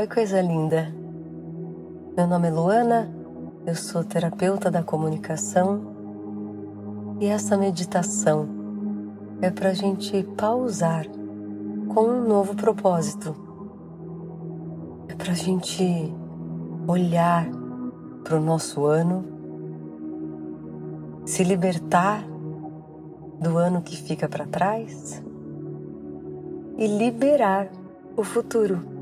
Oi, coisa linda. Meu nome é Luana, eu sou terapeuta da comunicação e essa meditação é para a gente pausar com um novo propósito. É para a gente olhar para o nosso ano se libertar do ano que fica para trás e liberar o futuro.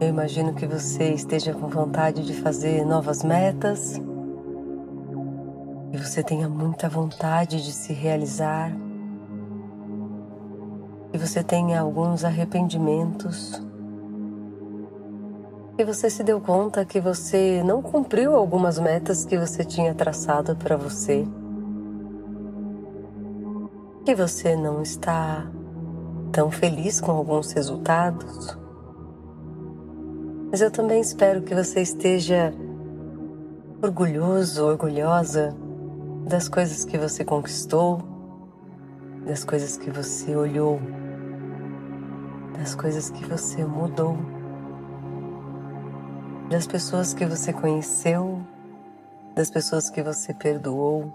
Eu imagino que você esteja com vontade de fazer novas metas e você tenha muita vontade de se realizar e você tenha alguns arrependimentos e você se deu conta que você não cumpriu algumas metas que você tinha traçado para você. Que você não está tão feliz com alguns resultados. Mas eu também espero que você esteja orgulhoso, orgulhosa das coisas que você conquistou, das coisas que você olhou, das coisas que você mudou das pessoas que você conheceu, das pessoas que você perdoou.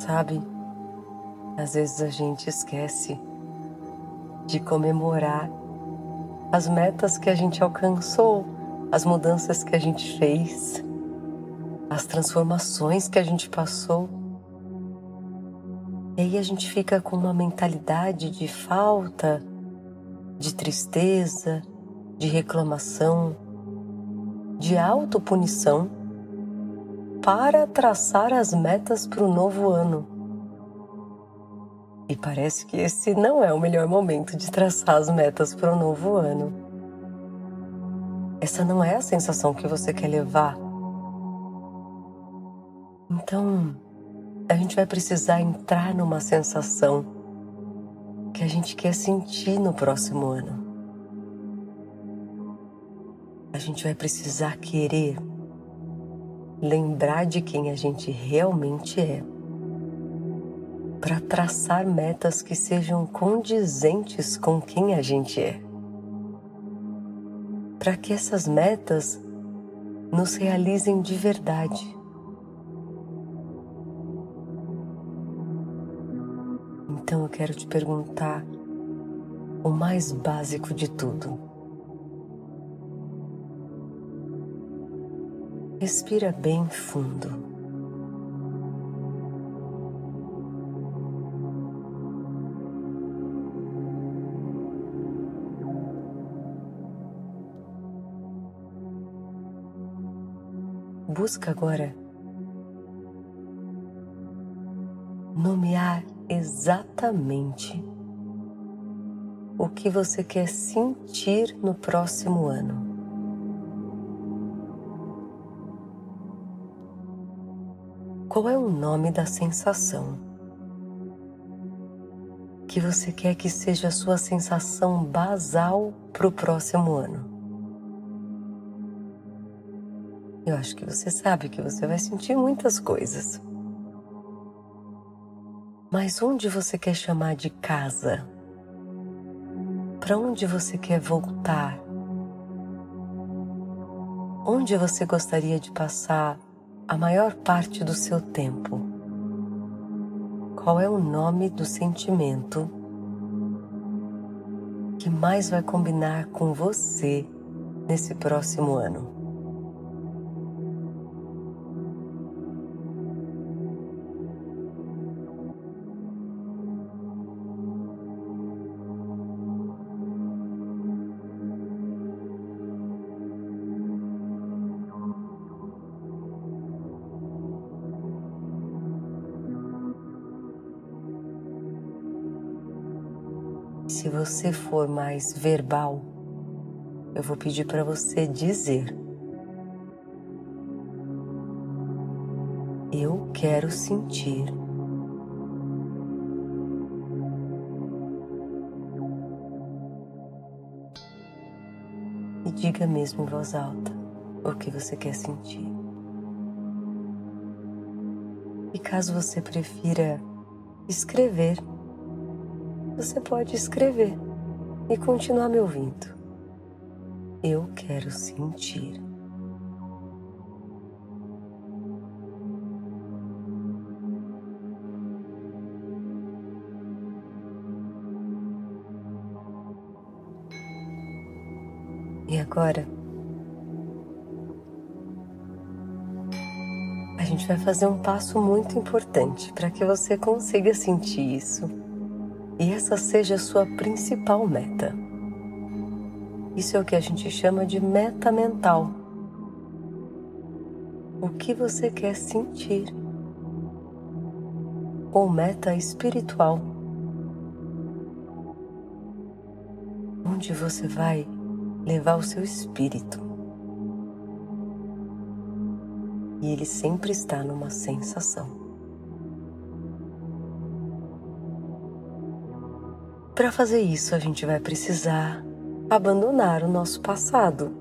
Sabe, às vezes a gente esquece de comemorar as metas que a gente alcançou, as mudanças que a gente fez, as transformações que a gente passou. E aí a gente fica com uma mentalidade de falta, de tristeza, de reclamação, de autopunição para traçar as metas para o novo ano. E parece que esse não é o melhor momento de traçar as metas para o novo ano. Essa não é a sensação que você quer levar. Então, a gente vai precisar entrar numa sensação que a gente quer sentir no próximo ano. A gente vai precisar querer lembrar de quem a gente realmente é, para traçar metas que sejam condizentes com quem a gente é. Para que essas metas nos realizem de verdade. Então eu quero te perguntar o mais básico de tudo. Respira bem fundo. Busca agora nomear exatamente o que você quer sentir no próximo ano. Qual é o nome da sensação que você quer que seja a sua sensação basal para o próximo ano? Eu acho que você sabe que você vai sentir muitas coisas. Mas onde você quer chamar de casa? Para onde você quer voltar? Onde você gostaria de passar a maior parte do seu tempo? Qual é o nome do sentimento que mais vai combinar com você nesse próximo ano? Se você for mais verbal, eu vou pedir para você dizer: Eu quero sentir. E diga mesmo em voz alta o que você quer sentir. E caso você prefira escrever, você pode escrever e continuar me ouvindo. Eu quero sentir. E agora, a gente vai fazer um passo muito importante para que você consiga sentir isso e essa seja a sua principal meta. Isso é o que a gente chama de meta mental. O que você quer sentir? Ou meta espiritual. Onde você vai levar o seu espírito. E ele sempre está numa sensação. Para fazer isso, a gente vai precisar abandonar o nosso passado.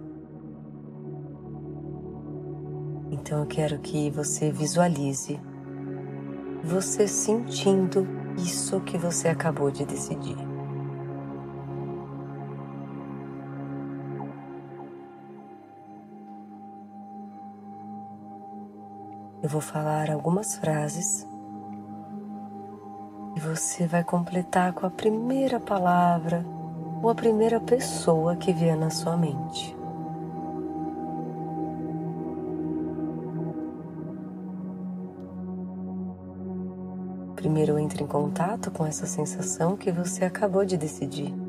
Então eu quero que você visualize você sentindo isso que você acabou de decidir. Eu vou falar algumas frases você vai completar com a primeira palavra ou a primeira pessoa que vier na sua mente. Primeiro entre em contato com essa sensação que você acabou de decidir.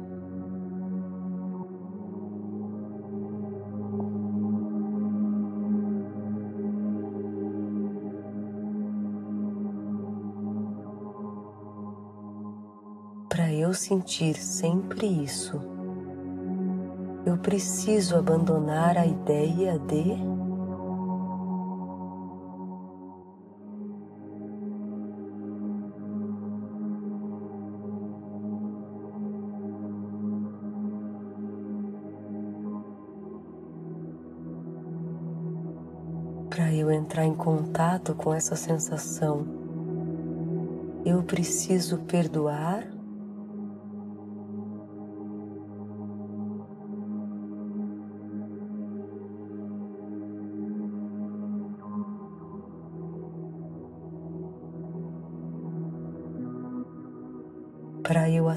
Sentir sempre isso, eu preciso abandonar a ideia de para eu entrar em contato com essa sensação, eu preciso perdoar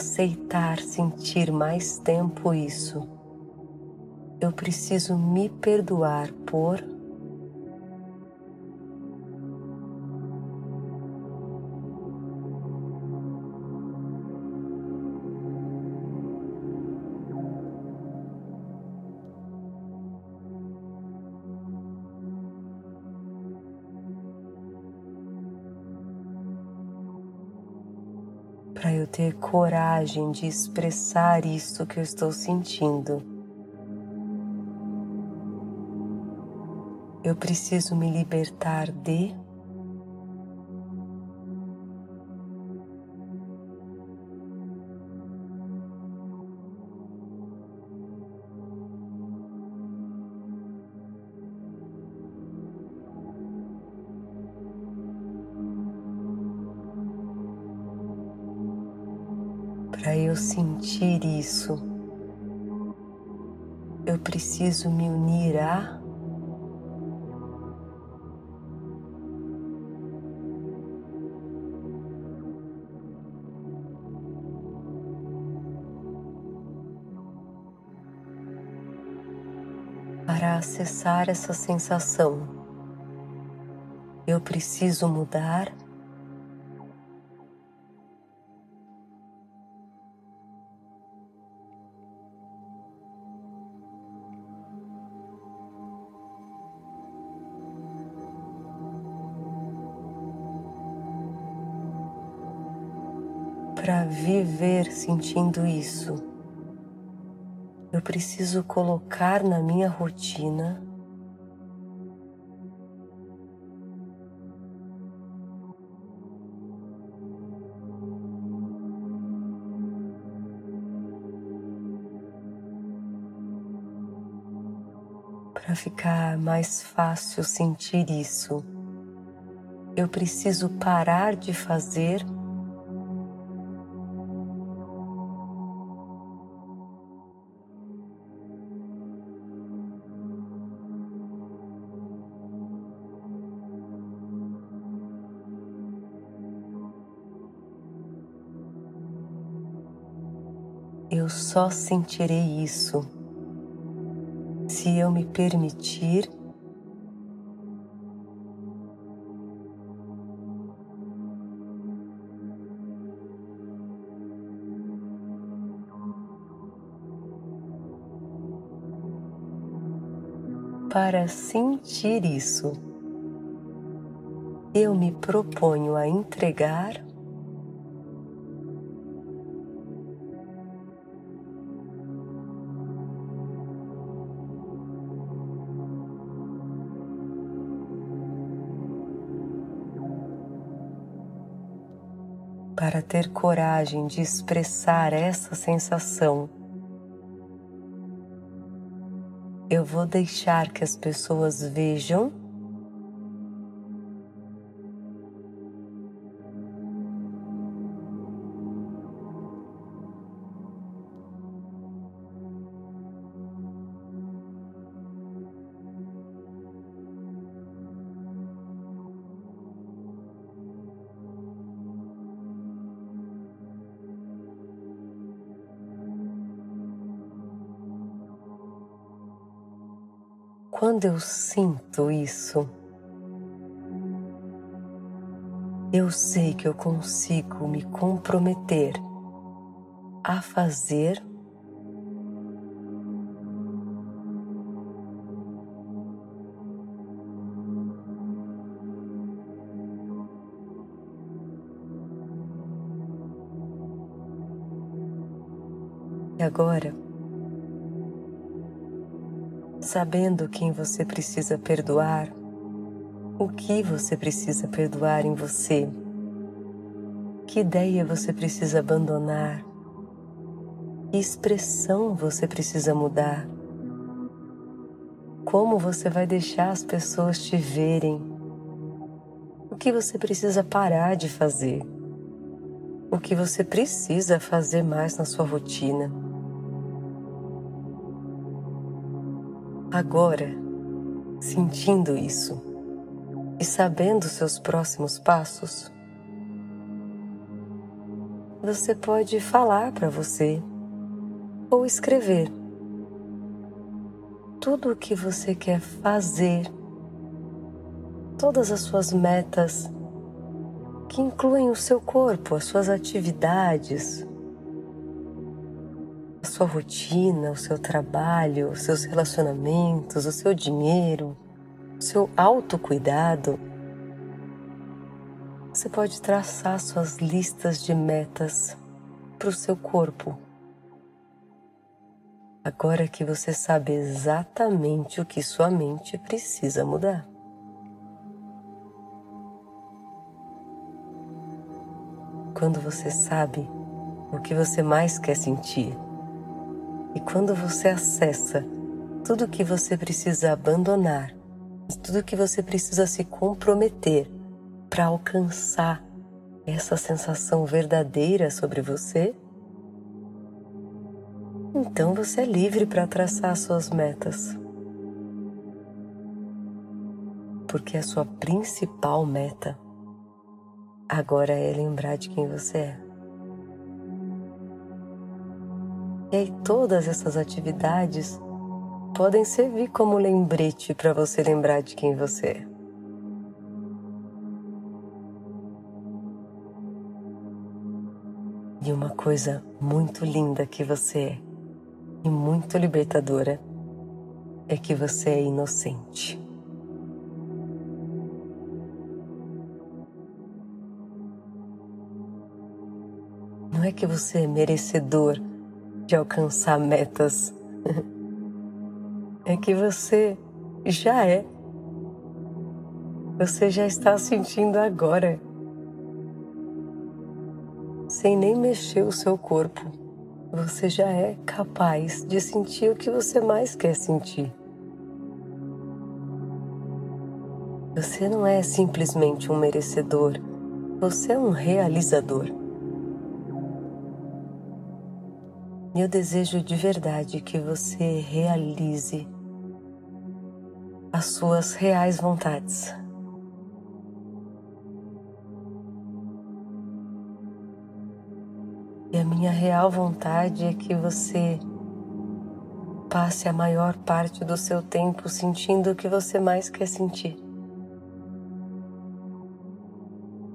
aceitar sentir mais tempo isso, eu preciso me perdoar por para eu ter coragem de expressar isso que eu estou sentindo. Eu preciso me libertar de Para eu sentir isso, eu preciso me unir a para acessar essa sensação. Eu preciso mudar para viver sentindo isso, eu preciso colocar na minha rotina Para ficar mais fácil sentir isso, eu preciso parar de fazer Eu só sentirei isso se eu me permitir para sentir isso. Eu me proponho a entregar para ter coragem de expressar essa sensação. Eu vou deixar que as pessoas vejam Quando eu sinto isso, eu sei que eu consigo me comprometer a fazer agora sabendo quem você precisa perdoar, o que você precisa perdoar em você, que ideia você precisa abandonar, que expressão você precisa mudar, como você vai deixar as pessoas te verem, o que você precisa parar de fazer, o que você precisa fazer mais na sua rotina. Agora, sentindo isso e sabendo seus próximos passos, você pode falar para você ou escrever tudo o que você quer fazer, todas as suas metas que incluem o seu corpo, as suas atividades, a sua rotina, o seu trabalho, os seus relacionamentos, o seu dinheiro, o seu autocuidado. Você pode traçar suas listas de metas para o seu corpo. Agora que você sabe exatamente o que sua mente precisa mudar. Quando você sabe o que você mais quer sentir, e quando você acessa tudo que você precisa abandonar, tudo que você precisa se comprometer para alcançar essa sensação verdadeira sobre você, então você é livre para traçar suas metas. Porque a sua principal meta agora é lembrar de quem você é. E aí todas essas atividades podem servir como lembrete para você lembrar de quem você é. E uma coisa muito linda que você é e muito libertadora é que você é inocente. Não é que você é merecedor de alcançar metas. É que você já é. Você já está sentindo agora. Sem nem mexer o seu corpo, você já é capaz de sentir o que você mais quer sentir. Você não é simplesmente um merecedor, você é um realizador. Eu desejo de verdade que você realize as suas reais vontades. E a minha real vontade é que você passe a maior parte do seu tempo sentindo o que você mais quer sentir.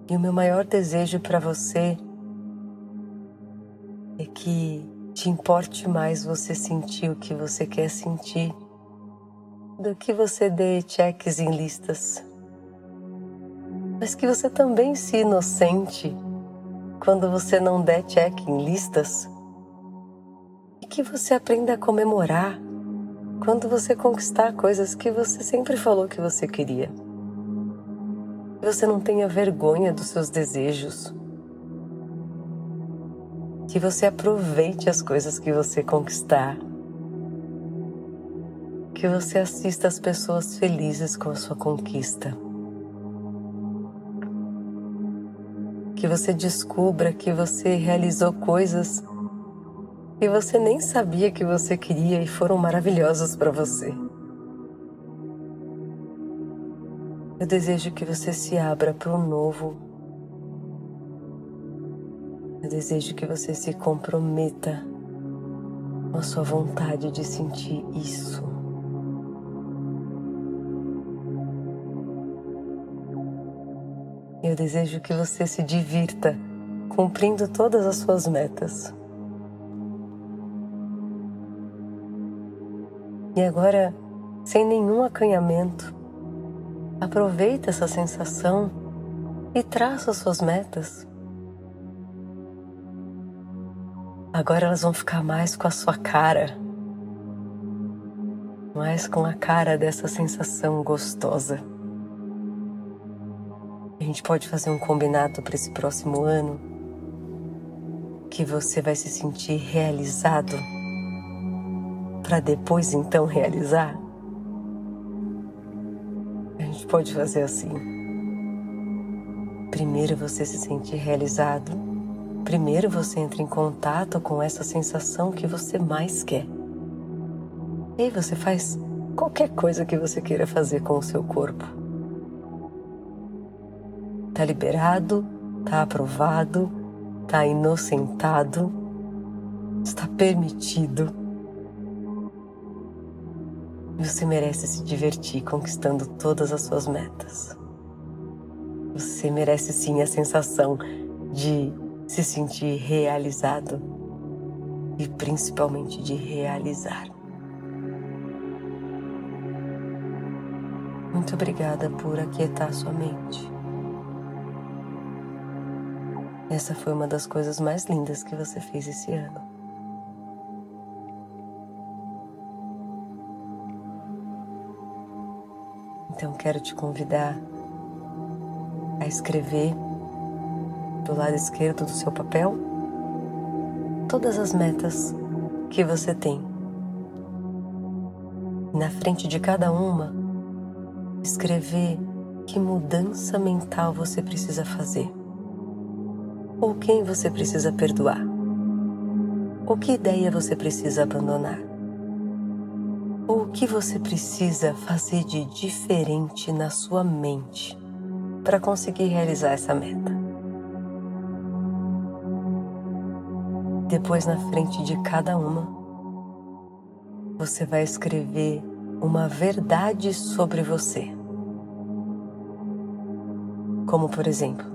E o meu maior desejo para você é que te importe mais você sentir o que você quer sentir do que você dê cheques em listas. Mas que você também se inocente quando você não der check em listas e que você aprenda a comemorar quando você conquistar coisas que você sempre falou que você queria. Que você não tenha vergonha dos seus desejos. Que você aproveite as coisas que você conquistar. Que você assista as pessoas felizes com a sua conquista. Que você descubra que você realizou coisas e você nem sabia que você queria e foram maravilhosas para você. Eu desejo que você se abra para o novo. Eu desejo que você se comprometa com a sua vontade de sentir isso. Eu desejo que você se divirta cumprindo todas as suas metas. E agora, sem nenhum acanhamento, aproveita essa sensação e traça suas metas. Agora elas vão ficar mais com a sua cara, mais com a cara dessa sensação gostosa. A gente pode fazer um combinado para esse próximo ano que você vai se sentir realizado para depois então realizar? A gente pode fazer assim. Primeiro você se sente realizado, primeiro você entra em contato com essa sensação que você mais quer. E aí você faz qualquer coisa que você queira fazer com o seu corpo. Tá liberado, tá aprovado, tá inocentado, está permitido você merece se divertir conquistando todas as suas metas. Você merece sim a sensação de se sentir realizado e principalmente de realizar. Muito obrigada por aquietar sua mente. Essa foi uma das coisas mais lindas que você fez esse ano. Então quero te convidar a escrever do lado esquerdo do seu papel todas as metas que você tem. Na frente de cada uma, escrever que mudança mental você precisa fazer, ou quem você precisa perdoar, ou que ideia você precisa abandonar ou o que você precisa fazer de diferente na sua mente para conseguir realizar essa meta. Depois, na frente de cada uma, você vai escrever uma verdade sobre você. Como, por exemplo,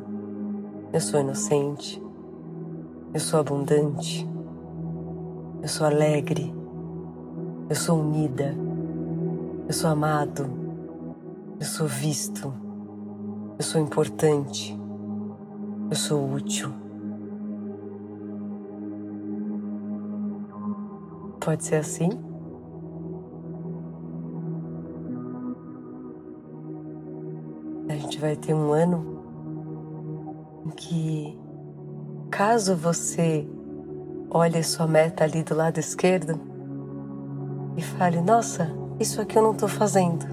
eu sou inocente, eu sou abundante, eu sou alegre, eu sou unida. Eu sou amado. Eu sou visto. Eu sou importante. Eu sou útil. Pode ser assim? A gente vai ter um ano em que, caso você olhe sua meta ali do lado esquerdo, e fale: Nossa, isso aqui eu não estou fazendo.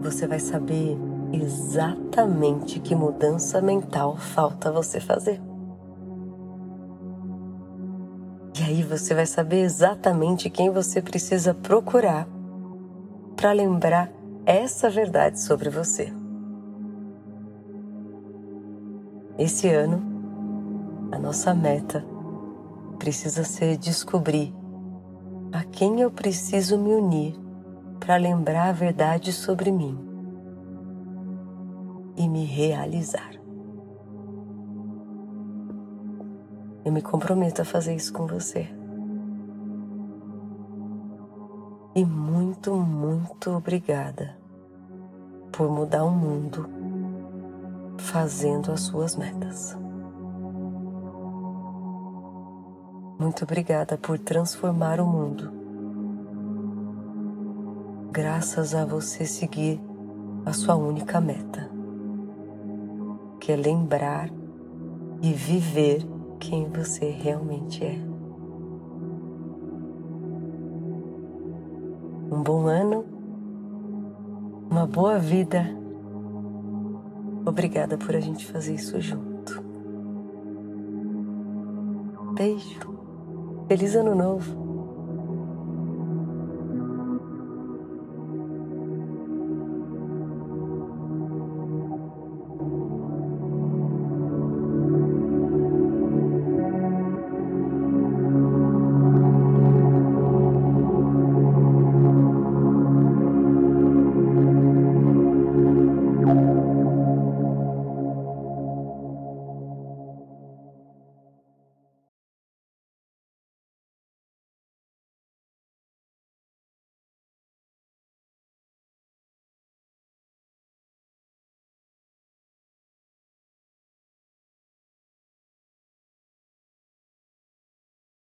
você vai saber exatamente que mudança mental falta você fazer. Aí você vai saber exatamente quem você precisa procurar para lembrar essa verdade sobre você. Esse ano, a nossa meta precisa ser descobrir a quem eu preciso me unir para lembrar a verdade sobre mim e me realizar. Eu me comprometo a fazer isso com você. E muito, muito obrigada por mudar o mundo fazendo as suas metas. Muito obrigada por transformar o mundo. Graças a você seguir a sua única meta, que é lembrar e viver quem você realmente é. Um bom ano, uma boa vida. Obrigada por a gente fazer isso junto. Beijo. Feliz Ano Novo!